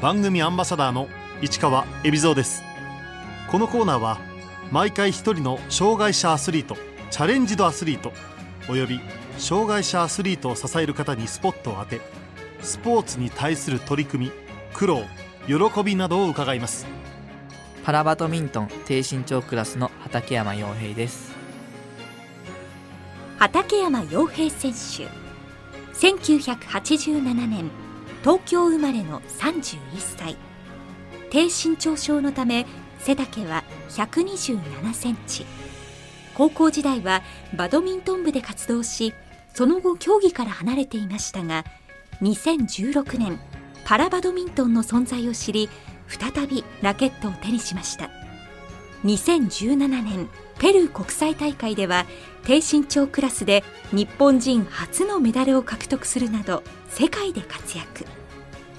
番組アンバサダーの市川恵比蔵です。このコーナーは毎回一人の障害者アスリートチャレンジドアスリートおよび障害者アスリートを支える方にスポットを当てスポーツに対する取り組み苦労喜びなどを伺います。パラバドミントン低身長クラスの畠山陽平です。畠山陽平選手。1987年東京生まれの31歳。低身長症のため背丈は127センチ。高校時代はバドミントン部で活動しその後競技から離れていましたが2016年パラバドミントンの存在を知り再びラケットを手にしました。2017年ペルー国際大会では低身長クラスで日本人初のメダルを獲得するなど世界で活躍。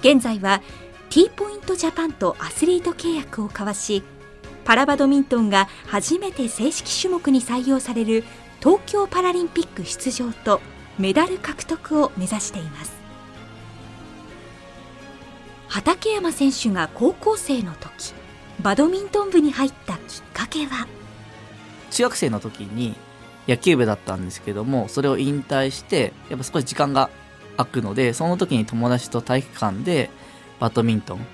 現在は T ポイントジャパンとアスリート契約を交わしパラバドミントンが初めて正式種目に採用される東京パラリンピック出場とメダル獲得を目指しています。畠山選手が高校生の時バドミントン部に入ったきっかけは？中学生の時に野球部だったんですけどもそれを引退してやっぱ少し時間が空くのでその時に友達と体育館でバドミントン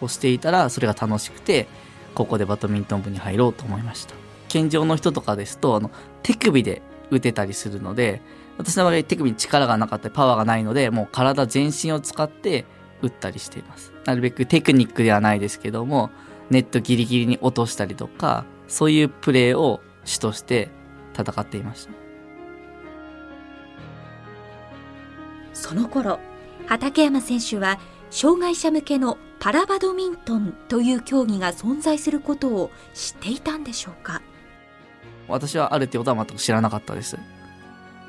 をしていたらそれが楽しくて高校でバドミントン部に入ろうと思いました。健常の人とかですとあの手首で打てたりするので私の場合手首に力がなかったりパワーがないのでもう体全身を使って打ったりしています。なるべくテクニックではないですけどもネットギリギリに落としたりとかそういうプレーを主として戦っていました。その頃畠山選手は障害者向けのパラバドミントンという競技が存在することを知っていたんでしょうか？私はあるってことは全く知らなかったです。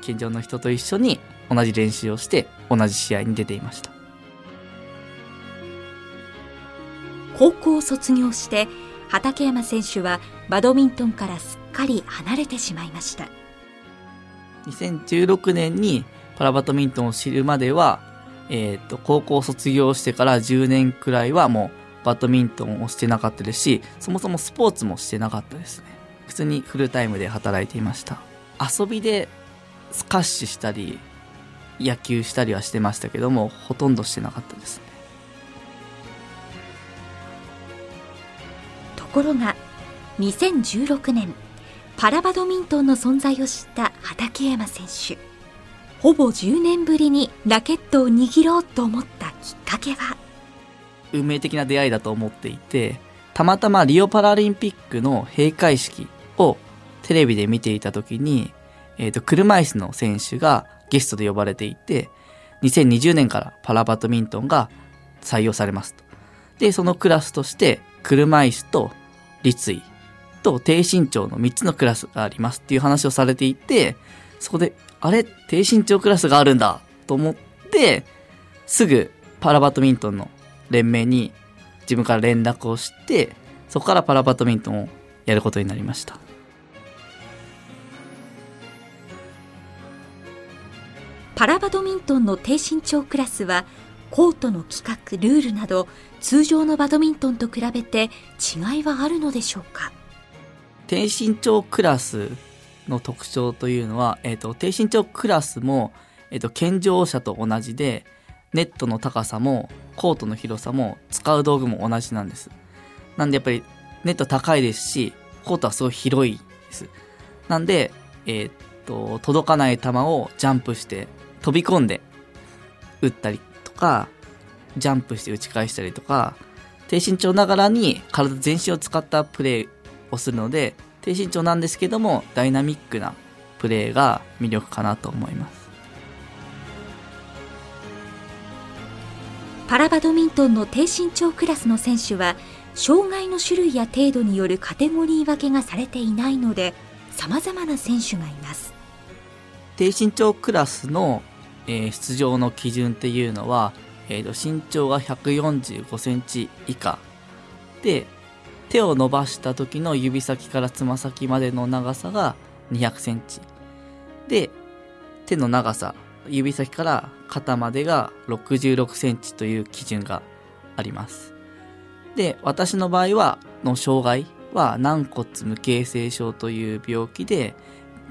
健常の人と一緒に同じ練習をして同じ試合に出ていました。高校を卒業して畠山選手はバドミントンからすっかり離れてしまいました2016年にパラバドミントンを知るまでは、えっ、と、高校卒業してから10年くらいはもうバドミントンをしてなかったですし、そもそもスポーツもしてなかったですね。普通にフルタイムで働いていました。遊びでスカッシュしたり、野球したりはしてましたけども、ほとんどしてなかったですね。ところが2016年パラバドミントンの存在を知った畠山選手ほぼ10年ぶりにラケットを握ろうと思ったきっかけは？運命的な出会いだと思っていて、たまたまリオパラリンピックの閉会式をテレビで見ていた時に、えっ、と、車椅子の選手がゲストで呼ばれていて、2020年からパラバドミントンが採用されますと。で、そのクラスとして、車椅子と立位と低身長の3つのクラスがありますっていう話をされていて、そこで、あれ？低身長クラスがあるんだと思って、すぐパラバドミントンの連盟に自分から連絡をして、そこからパラバドミントンをやることになりました。パラバドミントンの低身長クラスはコートの規格ルールなど通常のバドミントンと比べて違いはあるのでしょうか？低身長クラスの特徴というのは、えっ、と、低身長クラスも、えっ、と、健常者と同じで、ネットの高さも、コートの広さも、使う道具も同じなんです。なんでやっぱり、ネット高いですし、コートはすごい広いです。なんで、えっ、と、届かない球をジャンプして、飛び込んで、打ったりとか、ジャンプして打ち返したりとか、低身長ながらに体全身を使ったプレーをするので、低身長なんですけども、ダイナミックなプレーが魅力かなと思います。パラバドミントンの低身長クラスの選手は障害の種類や程度によるカテゴリー分けがされていないので様々な選手がいます低身長クラスの、えー出場の基準っていうのは、えーと身長が145センチ以下で手を伸ばした時の指先からつま先までの長さが200センチで手の長さ指先から肩までが66センチという基準があります。で、私の場合は、の障害は軟骨無形成症という病気で、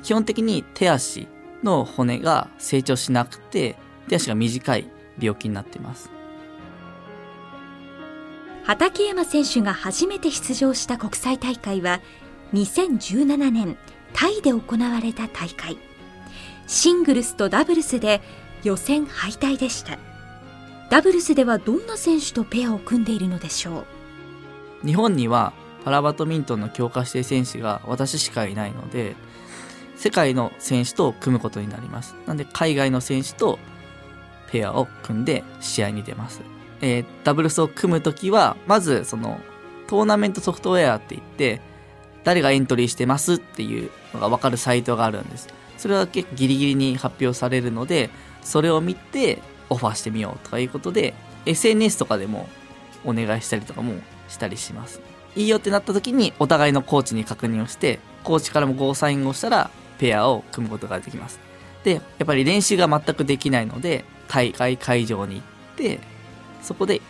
基本的に手足の骨が成長しなくて、手足が短い病気になっています。畠山選手が初めて出場した国際大会は2017年タイで行われた大会シングルスとダブルスで予選敗退でしたダブルスではどんな選手とペアを組んでいるのでしょう？日本にはパラバドミントンの強化指定選手が私しかいないので、世界の選手と組むことになります。なんで海外の選手とペアを組んで試合に出ます。えーダブルスを組むときは、まずそのトーナメントソフトウェアって言って、誰がエントリーしてますっていうのがわかるサイトがあるんです。それは結構ギリギリに発表されるので、それを見てオファーしてみようとかいうことで、SNS とかでもお願いしたりとかもしたりします。いいよってなった時にお互いのコーチに確認をして、コーチからもゴーサインをしたらペアを組むことができます。で、やっぱり練習が全くできないので、大会会場に行って、そこで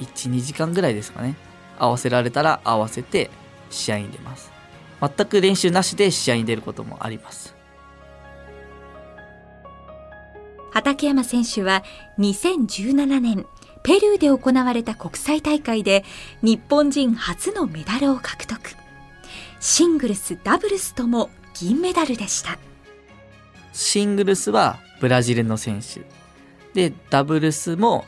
1、2時間ぐらいですかね。合わせられたら合わせて試合に出ます。全く練習なしで試合に出ることもあります。畠山選手は2017年ペルーで行われた国際大会で日本人初のメダルを獲得シングルスダブルスとも銀メダルでしたシングルスはブラジルの選手。で、ダブルスも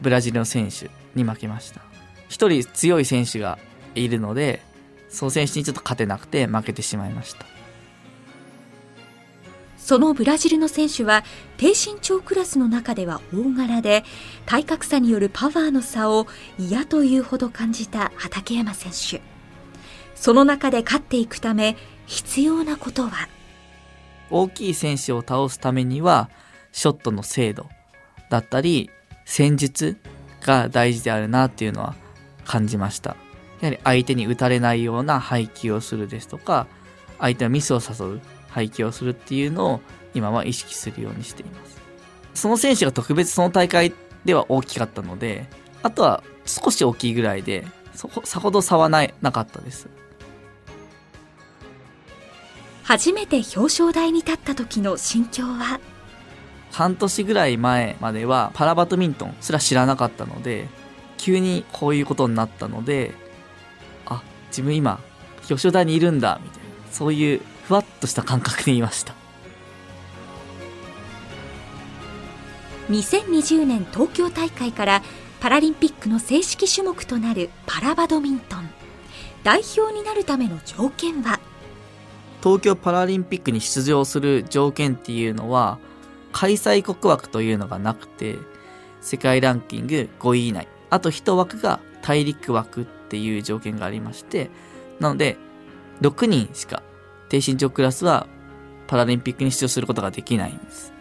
ブラジルの選手に負けました。一人強い選手がいるので、その選手にちょっと勝てなくて負けてしまいました。そのブラジルの選手は低身長クラスの中では大柄で体格差によるパワーの差を嫌というほど感じた畠山選手その中で勝っていくため必要なことは？大きい選手を倒すためには、ショットの精度だったり、戦術が大事であるなっていうのは感じました。やはり相手に打たれないような配球をするですとか、相手のミスを誘う配球をするっていうのを今は意識するようにしています。その選手が特別その大会では大きかったので、あとは少し大きいぐらいで、そこさほど差はないなかったです。初めて表彰台に立った時の心境は？半年ぐらい前まではパラバドミントンすら知らなかったので、急にこういうことになったので、あ、自分今、表彰台にいるんだ、みたいな、そういうふわっとした感覚でいました。2020年東京大会からパラリンピックの正式種目となるパラバドミントン代表になるための条件は？東京パラリンピックに出場する条件っていうのは、開催国枠というのがなくて、世界ランキング5位以内、あと1枠が大陸枠っていう条件がありまして、なので、6人しか低身長クラスはパラリンピックに出場することができないんです。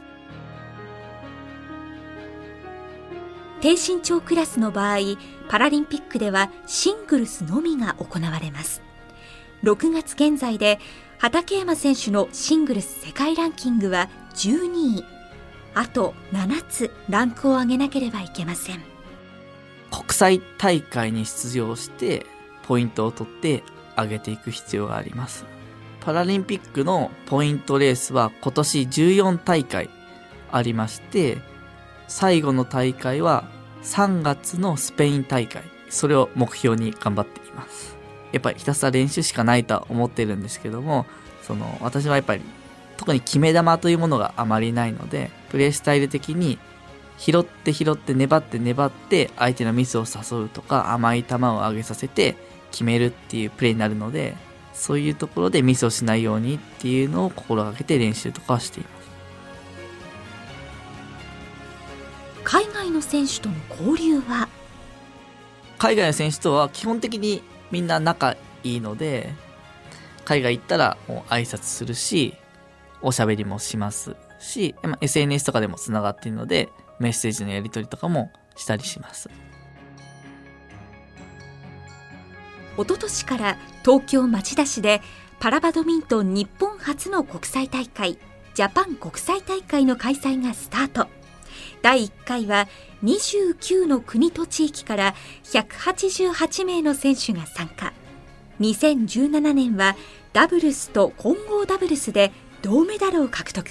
低身長クラスの場合パラリンピックではシングルスのみが行われます。6月現在で畠山選手のシングルス世界ランキングは12位。あと7つランクを上げなければいけません国際大会に出場してポイントを取って上げていく必要があります。パラリンピックのポイントレースは今年14大会ありまして、最後の大会は3月のスペイン大会。それを目標に頑張っています。やっぱりひたすら練習しかないとは思ってるんですけども、その私はやっぱり特に決め球というものがあまりないので、プレースタイル的に拾って拾って粘って粘って相手のミスを誘うとか甘い球を上げさせて決めるっていうプレーになるのでそういうところでミスをしないようにっていうのを心がけて練習とかはしています。海外の選手との交流は？海外の選手とは基本的にみんな仲いいので海外行ったらもう挨拶するしおしゃべりもしますし、まあ SNS とかでもつながっているのでメッセージのやり取りとかもしたりします。一昨年から東京町田市でパラバドミントン日本初の国際大会ジャパン国際大会の開催がスタート。第1回は29の国と地域から188名の選手が参加。2017年はダブルスと混合ダブルスで銅メダルを獲得。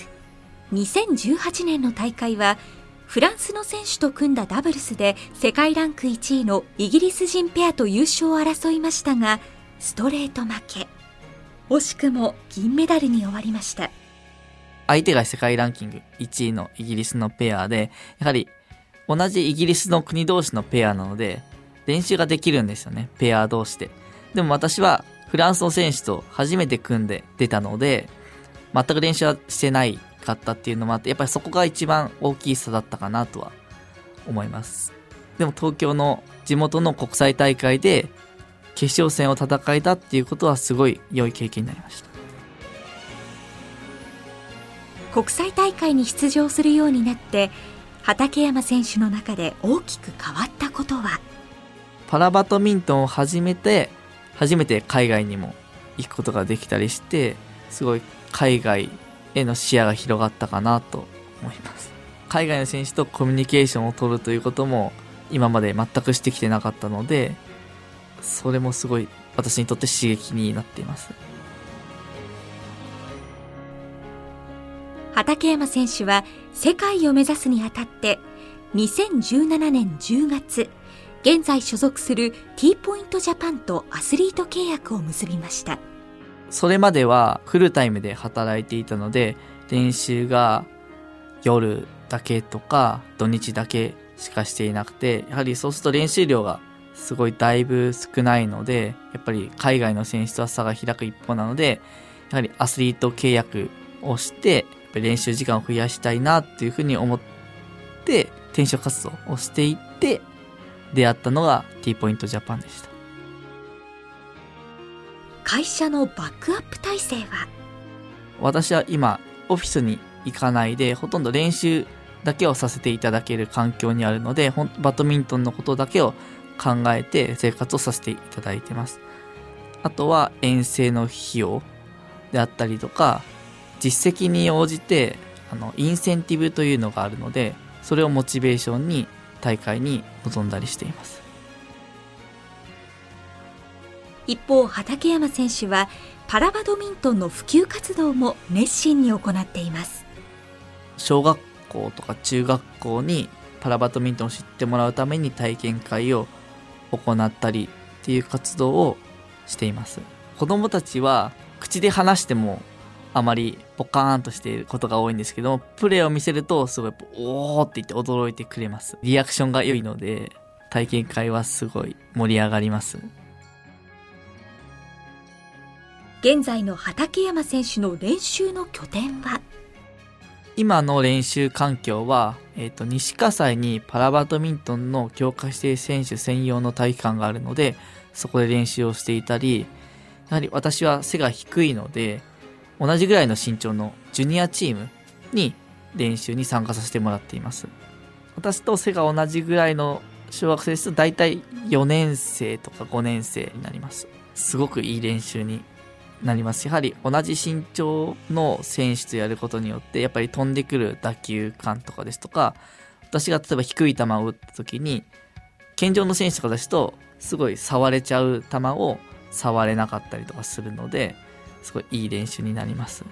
2018年の大会はフランスの選手と組んだダブルスで世界ランク1位のイギリス人ペアと優勝を争いましたがストレート負け。惜しくも銀メダルに終わりました。相手が世界ランキング1位のイギリスのペアでやはり同じイギリスの国同士のペアなので練習ができるんですよね。ペア同士で。でも私はフランスの選手と初めて組んで出たので全く練習はしてないかったっていうのもあって、やっぱりそこが一番大きい差だったかなとは思います。でも東京の地元の国際大会で決勝戦を戦えたっていうことはすごい良い経験になりました。国際大会に出場するようになって畠山選手の中で大きく変わったことは？パラバドミントンを始めて初めて海外にも行くことができたりしてすごい海外への視野が広がったかなと思います。海外の選手とコミュニケーションを取るということも今まで全くしてきてなかったので、それもすごい私にとって刺激になっています。畠山選手は世界を目指すにあたって2017年10月現在所属する T ポイントジャパンとアスリート契約を結びましたそれまではフルタイムで働いていたので、練習が夜だけとか土日だけしかしていなくて、やはりそうすると練習量がすごいだいぶ少ないので、やっぱり海外の選手とは差が開く一方なので、やはりアスリート契約をして、練習時間を増やしたいなっていうふうに思って、転職活動をしていって、出会ったのが T ポイントジャパンでした。会社のバックアップ体制は？私は今オフィスに行かないでほとんど練習だけをさせていただける環境にあるのでバドミントンのことだけを考えて生活をさせていただいてます。あとは遠征の費用であったりとか実績に応じてあのインセンティブというのがあるのでそれをモチベーションに大会に臨んだりしています。一方畠山選手はパラバドミントンの普及活動も熱心に行っています。小学校とか中学校にパラバドミントンを知ってもらうために体験会を行ったりっていう活動をしています。子供たちは口で話してもあまりポカーンとしていることが多いんですけどプレーを見せるとすごいおーって言って驚いてくれます。リアクションが良いので体験会はすごい盛り上がります。現在の畠山選手の練習の拠点は？今の練習環境は、えっ、ー、と、西葛西にパラバドミントンの強化指定選手専用の体育館があるので、そこで練習をしていたり、やはり私は背が低いので、同じぐらいの身長のジュニアチームに練習に参加させてもらっています。私と背が同じぐらいの小学生ですと大体4年生とか5年生になります。すごくいい練習になります。やはり同じ身長の選手とやることによって、やっぱり飛んでくる打球感とかですとか、私が例えば低い球を打った時に、健常の選手とかですと、すごい触れちゃう球を触れなかったりとかするので、すごいいい練習になります。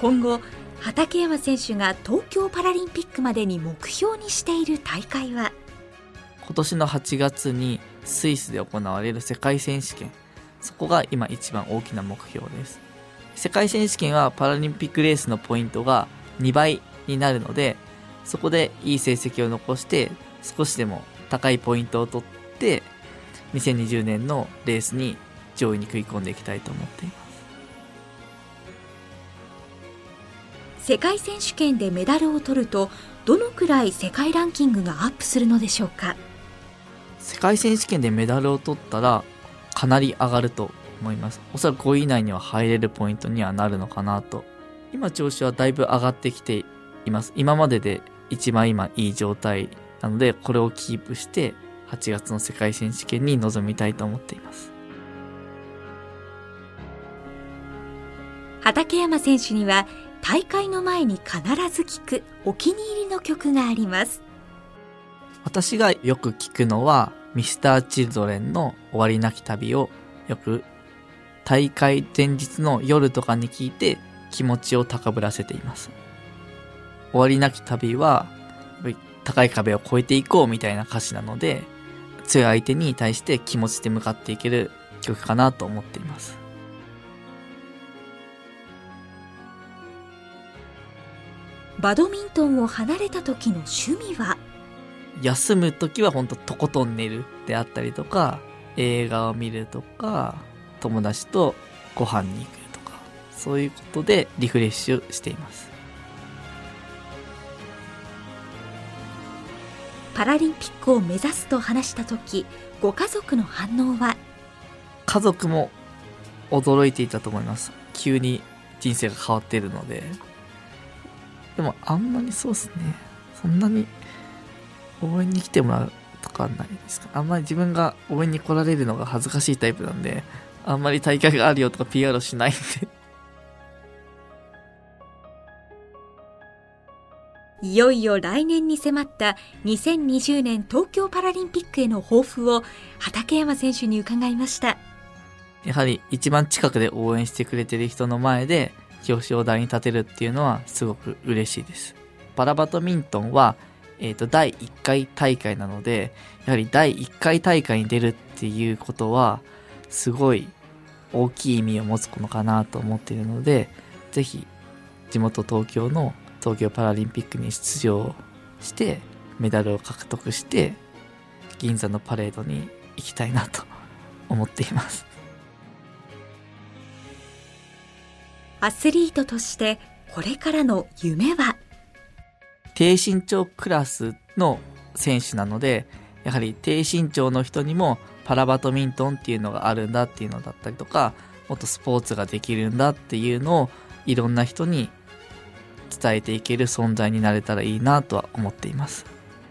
今後、畠山選手が東京パラリンピックまでに目標にしている大会は？今年の8月にスイスで行われる世界選手権。そこが今一番大きな目標です。世界選手権はパラリンピックレースのポイントが2倍になるのでそこでいい成績を残して少しでも高いポイントを取って2020年のレースに上位に食い込んでいきたいと思っています。世界選手権でメダルを取るとどのくらい世界ランキングがアップするのでしょうか世界選手権でメダルを取ったらかなり上がると思います。おそらく5位以内には入れるポイントにはなるのかなと。今調子はだいぶ上がってきています。今までで一番今いい状態なのでこれをキープして8月の世界選手権に臨みたいと思っています。畠山選手には大会の前に必ず聴くお気に入りの曲があります。私がよく聞くのは、ミスターチルドレンの終わりなき旅をよく大会前日の夜とかに聞いて気持ちを高ぶらせています。終わりなき旅は、高い壁を越えていこうみたいな歌詞なので、強い相手に対して気持ちで向かっていける曲かなと思っています。バドミントンを離れた時の趣味は休む時は本当とことん寝るであったりとか、映画を見るとか、友達とご飯に行くとか、そういうことでリフレッシュしています。パラリンピックを目指すと話した時、ご家族の反応は？家族も驚いていたと思います。急に人生が変わっているので。でもあんまりそうですね。そんなに応援に来てもらうとかないですか？あんまり自分が応援に来られるのが恥ずかしいタイプなんで、あんまり大会があるよとか PR しないんでいよいよ来年に迫った2020年東京パラリンピックへの抱負を畠山選手に伺いました。やはり一番近くで応援してくれてる人の前で表彰台に立てるっていうのはすごく嬉しいです。パラバドミントンはえっ、ー、と、第1回大会なので、やはり第1回大会に出るっていうことは、すごい大きい意味を持つのかなと思っているので、ぜひ、地元東京の東京パラリンピックに出場して、メダルを獲得して、銀座のパレードに行きたいなと思っています。アスリートとしてこれからの夢は？低身長クラスの選手なので、やはり低身長の人にもパラバドミントンっていうのがあるんだっていうのだったりとか、もっとスポーツができるんだっていうのをいろんな人に伝えていける存在になれたらいいなとは思っています。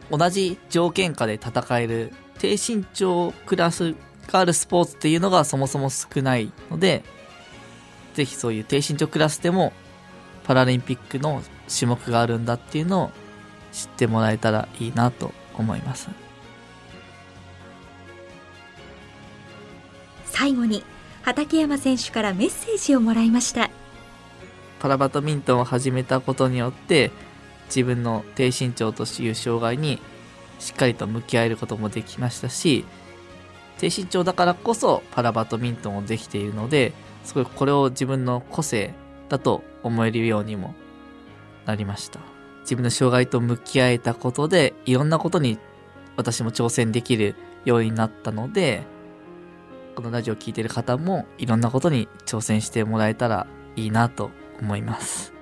同じ条件下で戦える低身長クラスがあるスポーツっていうのがそもそも少ないので、ぜひそういう低身長クラスでもパラリンピックの種目があるんだっていうのを知ってもらえたらいいなと思います。最後に畠山選手からメッセージをもらいました。パラバドミントンを始めたことによって自分の低身長という障害にしっかりと向き合えることもできましたし低身長だからこそパラバドミントンをできているのですごいこれを自分の個性だと思えるようにもなりました。自分の障害と向き合えたことで、いろんなことに私も挑戦できるようになったので、このラジオを聴いてる方もいろんなことに挑戦してもらえたらいいなと思います。